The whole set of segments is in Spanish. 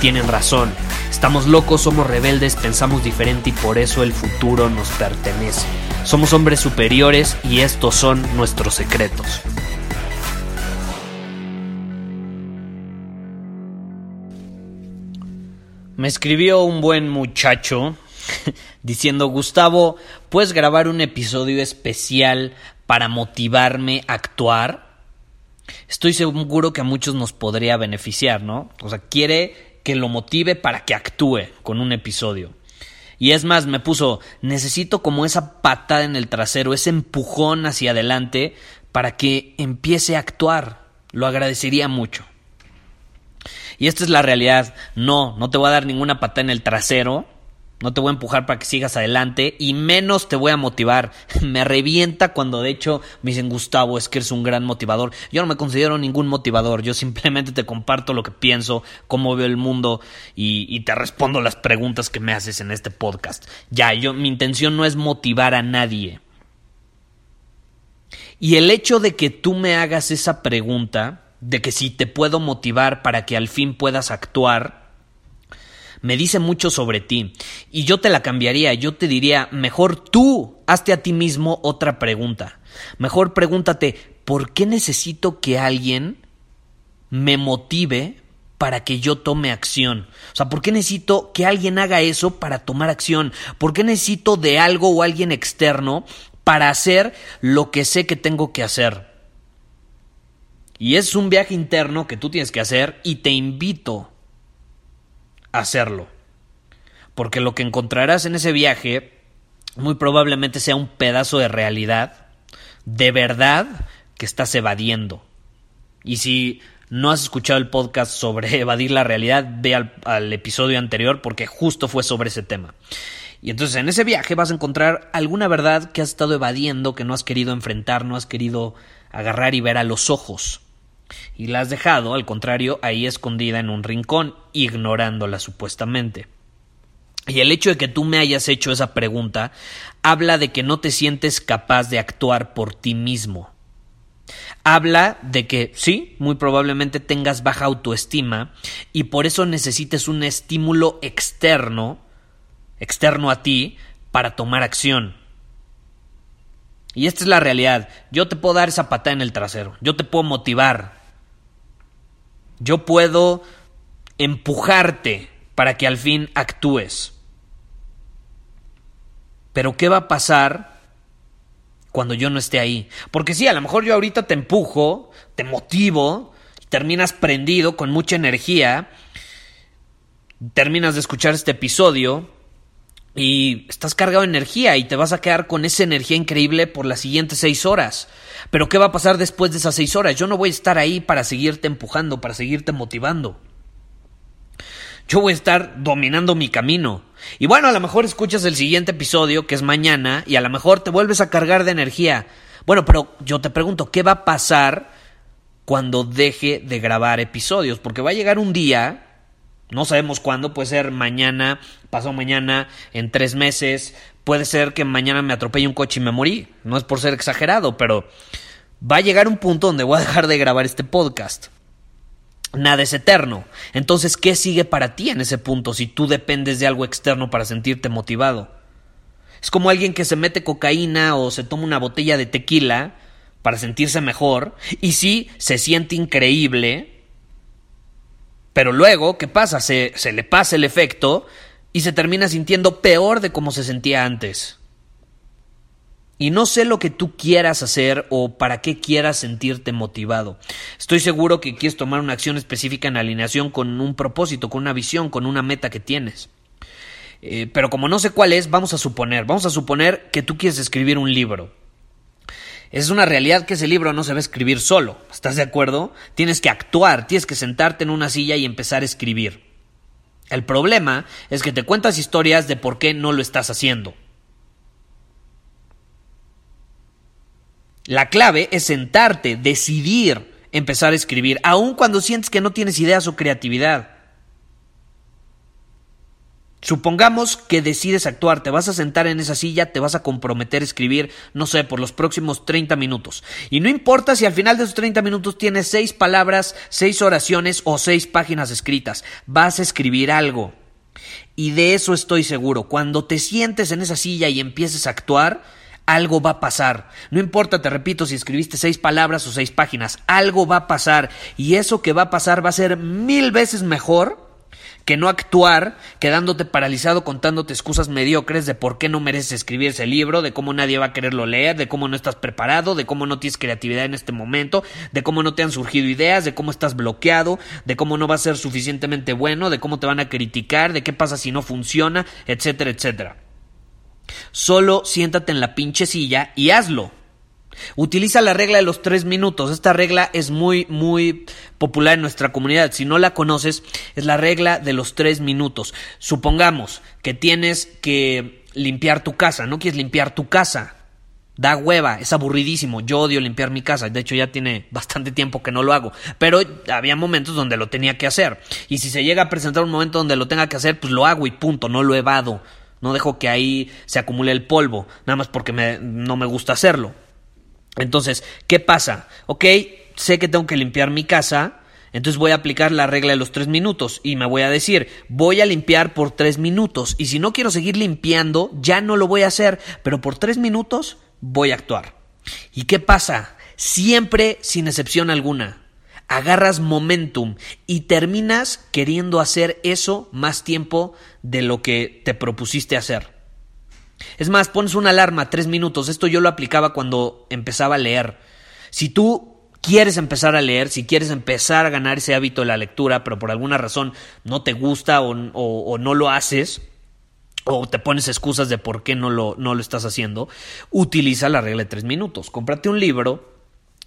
tienen razón. Estamos locos, somos rebeldes, pensamos diferente y por eso el futuro nos pertenece. Somos hombres superiores y estos son nuestros secretos. Me escribió un buen muchacho diciendo, Gustavo, ¿puedes grabar un episodio especial para motivarme a actuar? Estoy seguro que a muchos nos podría beneficiar, ¿no? O sea, quiere que lo motive para que actúe con un episodio. Y es más, me puso, necesito como esa patada en el trasero, ese empujón hacia adelante para que empiece a actuar. Lo agradecería mucho. Y esta es la realidad. No, no te voy a dar ninguna patada en el trasero. No te voy a empujar para que sigas adelante y menos te voy a motivar. Me revienta cuando de hecho me dicen Gustavo, es que eres un gran motivador. Yo no me considero ningún motivador, yo simplemente te comparto lo que pienso, cómo veo el mundo y, y te respondo las preguntas que me haces en este podcast. Ya, yo mi intención no es motivar a nadie. Y el hecho de que tú me hagas esa pregunta de que si te puedo motivar para que al fin puedas actuar, me dice mucho sobre ti. Y yo te la cambiaría, yo te diría, mejor tú hazte a ti mismo otra pregunta. Mejor pregúntate, ¿por qué necesito que alguien me motive para que yo tome acción? O sea, ¿por qué necesito que alguien haga eso para tomar acción? ¿Por qué necesito de algo o alguien externo para hacer lo que sé que tengo que hacer? Y es un viaje interno que tú tienes que hacer y te invito hacerlo. Porque lo que encontrarás en ese viaje muy probablemente sea un pedazo de realidad, de verdad, que estás evadiendo. Y si no has escuchado el podcast sobre evadir la realidad, ve al, episodio anterior porque justo fue sobre ese tema. Y entonces en ese viaje vas a encontrar alguna verdad que has estado evadiendo, que no has querido enfrentar, no has querido agarrar y ver a los ojos y la has dejado, al contrario, ahí escondida en un rincón, ignorándola supuestamente. Y el hecho de que tú me hayas hecho esa pregunta habla de que no te sientes capaz de actuar por ti mismo. Habla de que sí, muy probablemente tengas baja autoestima y por eso necesites un estímulo externo, externo a ti, para tomar acción. Y esta es la realidad. Yo te puedo dar esa patada en el trasero. Yo te puedo motivar. Yo puedo empujarte para que al fin actúes. Pero ¿qué va a pasar cuando yo no esté ahí? Porque sí, a lo mejor yo ahorita te empujo, te motivo, terminas prendido con mucha energía, terminas de escuchar este episodio y estás cargado de energía y te vas a quedar con esa energía increíble por las siguientes seis horas. Pero ¿qué va a pasar después de esas seis horas? Yo no voy a estar ahí para seguirte empujando, para seguirte motivando. Yo voy a estar dominando mi camino. Y bueno, a lo mejor escuchas el siguiente episodio, que es mañana, y a lo mejor te vuelves a cargar de energía. Bueno, pero yo te pregunto, ¿qué va a pasar cuando deje de grabar episodios? Porque va a llegar un día no sabemos cuándo, puede ser mañana, pasado mañana, en tres meses, puede ser que mañana me atropelle un coche y me morí. No es por ser exagerado, pero va a llegar un punto donde voy a dejar de grabar este podcast. Nada es eterno. Entonces, ¿qué sigue para ti en ese punto si tú dependes de algo externo para sentirte motivado? Es como alguien que se mete cocaína o se toma una botella de tequila para sentirse mejor y sí, se siente increíble, pero luego, ¿qué pasa? Se, se le pasa el efecto y se termina sintiendo peor de como se sentía antes. Y no sé lo que tú quieras hacer o para qué quieras sentirte motivado. Estoy seguro que quieres tomar una acción específica en alineación con un propósito, con una visión, con una meta que tienes. Eh, pero como no sé cuál es, vamos a suponer, vamos a suponer que tú quieres escribir un libro. Es una realidad que ese libro no se va a escribir solo, ¿estás de acuerdo? Tienes que actuar, tienes que sentarte en una silla y empezar a escribir. El problema es que te cuentas historias de por qué no lo estás haciendo. La clave es sentarte, decidir empezar a escribir, aun cuando sientes que no tienes ideas o creatividad. Supongamos que decides actuar, te vas a sentar en esa silla, te vas a comprometer a escribir, no sé, por los próximos 30 minutos. Y no importa si al final de esos 30 minutos tienes seis palabras, seis oraciones o seis páginas escritas, vas a escribir algo. Y de eso estoy seguro, cuando te sientes en esa silla y empieces a actuar, algo va a pasar. No importa, te repito, si escribiste seis palabras o seis páginas, algo va a pasar. Y eso que va a pasar va a ser mil veces mejor que no actuar quedándote paralizado contándote excusas mediocres de por qué no mereces escribir ese libro, de cómo nadie va a quererlo leer, de cómo no estás preparado, de cómo no tienes creatividad en este momento, de cómo no te han surgido ideas, de cómo estás bloqueado, de cómo no va a ser suficientemente bueno, de cómo te van a criticar, de qué pasa si no funciona, etcétera, etcétera. Solo siéntate en la pinche silla y hazlo. Utiliza la regla de los tres minutos. Esta regla es muy, muy popular en nuestra comunidad. Si no la conoces, es la regla de los tres minutos. Supongamos que tienes que limpiar tu casa. No quieres limpiar tu casa. Da hueva, es aburridísimo. Yo odio limpiar mi casa. De hecho, ya tiene bastante tiempo que no lo hago. Pero había momentos donde lo tenía que hacer. Y si se llega a presentar un momento donde lo tenga que hacer, pues lo hago y punto. No lo evado. No dejo que ahí se acumule el polvo. Nada más porque no me gusta hacerlo. Entonces, ¿qué pasa? Ok, sé que tengo que limpiar mi casa, entonces voy a aplicar la regla de los tres minutos y me voy a decir, voy a limpiar por tres minutos y si no quiero seguir limpiando, ya no lo voy a hacer, pero por tres minutos voy a actuar. ¿Y qué pasa? Siempre, sin excepción alguna, agarras momentum y terminas queriendo hacer eso más tiempo de lo que te propusiste hacer. Es más, pones una alarma, tres minutos. Esto yo lo aplicaba cuando empezaba a leer. Si tú quieres empezar a leer, si quieres empezar a ganar ese hábito de la lectura, pero por alguna razón no te gusta o, no lo haces, o te pones excusas de por qué no lo, no lo estás haciendo, utiliza la regla de tres minutos. Cómprate un libro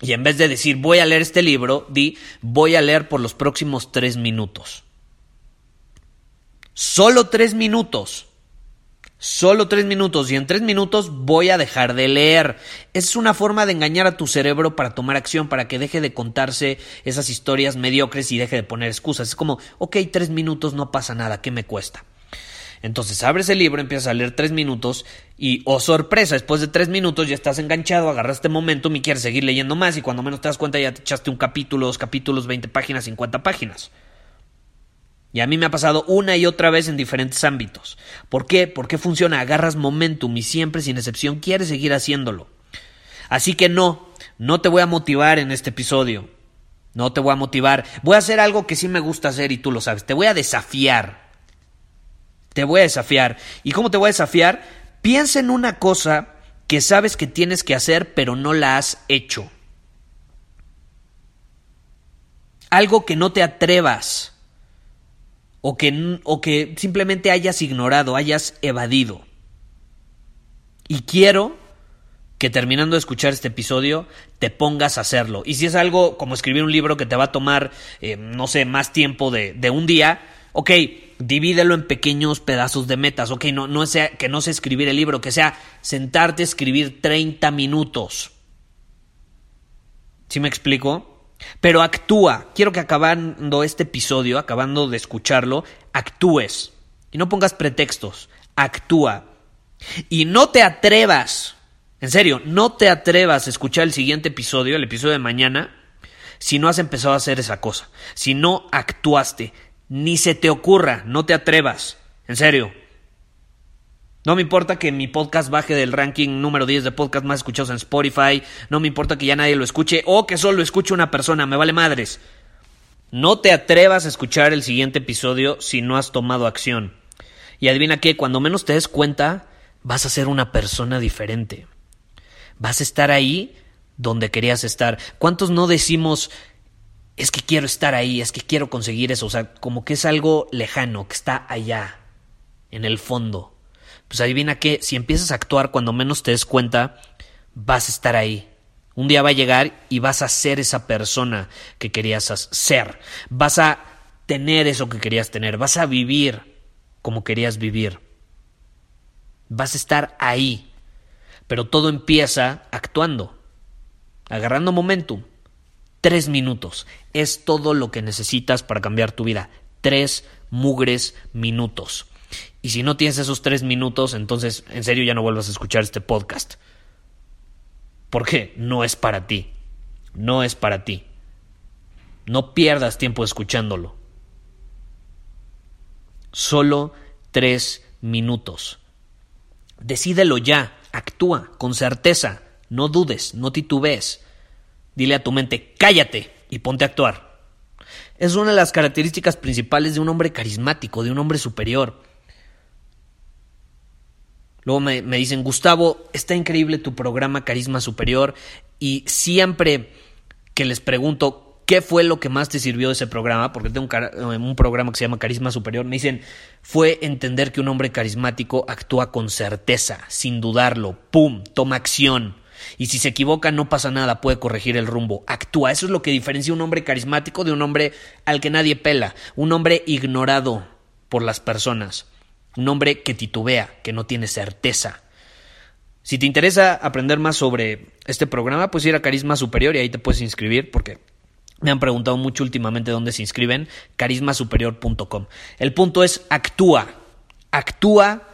y en vez de decir voy a leer este libro, di voy a leer por los próximos tres minutos. Solo tres minutos. Solo tres minutos y en tres minutos voy a dejar de leer. Es una forma de engañar a tu cerebro para tomar acción, para que deje de contarse esas historias mediocres y deje de poner excusas. Es como, ok, tres minutos no pasa nada, ¿qué me cuesta? Entonces abres el libro, empiezas a leer tres minutos y, oh sorpresa, después de tres minutos ya estás enganchado, agarraste momentum y quieres seguir leyendo más y cuando menos te das cuenta ya te echaste un capítulo, dos capítulos, 20 páginas, 50 páginas. Y a mí me ha pasado una y otra vez en diferentes ámbitos. ¿Por qué? Porque funciona, agarras momentum y siempre sin excepción quieres seguir haciéndolo. Así que no, no te voy a motivar en este episodio. No te voy a motivar. Voy a hacer algo que sí me gusta hacer y tú lo sabes. Te voy a desafiar. Te voy a desafiar. ¿Y cómo te voy a desafiar? Piensa en una cosa que sabes que tienes que hacer pero no la has hecho. Algo que no te atrevas o que, o que simplemente hayas ignorado, hayas evadido. Y quiero que terminando de escuchar este episodio te pongas a hacerlo. Y si es algo como escribir un libro que te va a tomar, eh, no sé, más tiempo de, de, un día, ok, divídelo en pequeños pedazos de metas, ok, no, no sea, que no sea escribir el libro, que sea sentarte a escribir 30 minutos. ¿Sí me explico? Pero actúa. Quiero que acabando este episodio, acabando de escucharlo, actúes. Y no pongas pretextos. Actúa. Y no te atrevas. En serio, no te atrevas a escuchar el siguiente episodio, el episodio de mañana, si no has empezado a hacer esa cosa. Si no actuaste. Ni se te ocurra. No te atrevas. En serio. No me importa que mi podcast baje del ranking número 10 de podcast más escuchados en Spotify. No me importa que ya nadie lo escuche o que solo escuche una persona. Me vale madres. No te atrevas a escuchar el siguiente episodio si no has tomado acción. Y adivina qué, cuando menos te des cuenta, vas a ser una persona diferente. Vas a estar ahí donde querías estar. ¿Cuántos no decimos, es que quiero estar ahí, es que quiero conseguir eso? O sea, como que es algo lejano, que está allá en el fondo. Pues adivina que si empiezas a actuar cuando menos te des cuenta, vas a estar ahí. Un día va a llegar y vas a ser esa persona que querías ser. Vas a tener eso que querías tener. Vas a vivir como querías vivir. Vas a estar ahí. Pero todo empieza actuando, agarrando momentum. Tres minutos. Es todo lo que necesitas para cambiar tu vida. Tres mugres minutos. Y si no tienes esos tres minutos, entonces en serio ya no vuelvas a escuchar este podcast. Porque no es para ti. No es para ti. No pierdas tiempo escuchándolo. Solo tres minutos. Decídelo ya. Actúa con certeza. No dudes, no titubees. Dile a tu mente, cállate y ponte a actuar. Es una de las características principales de un hombre carismático, de un hombre superior. Luego me, dicen, Gustavo, está increíble tu programa Carisma Superior y siempre que les pregunto qué fue lo que más te sirvió de ese programa, porque tengo un, un programa que se llama Carisma Superior, me dicen, fue entender que un hombre carismático actúa con certeza, sin dudarlo, ¡pum!, toma acción. Y si se equivoca, no pasa nada, puede corregir el rumbo. Actúa. Eso es lo que diferencia un hombre carismático de un hombre al que nadie pela. Un hombre ignorado por las personas. Un hombre que titubea, que no tiene certeza. Si te interesa aprender más sobre este programa, pues ir a Carisma Superior y ahí te puedes inscribir porque me han preguntado mucho últimamente dónde se inscriben, carismasuperior.com. El punto es actúa, actúa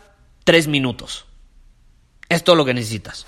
tres minutos. Es todo lo que necesitas.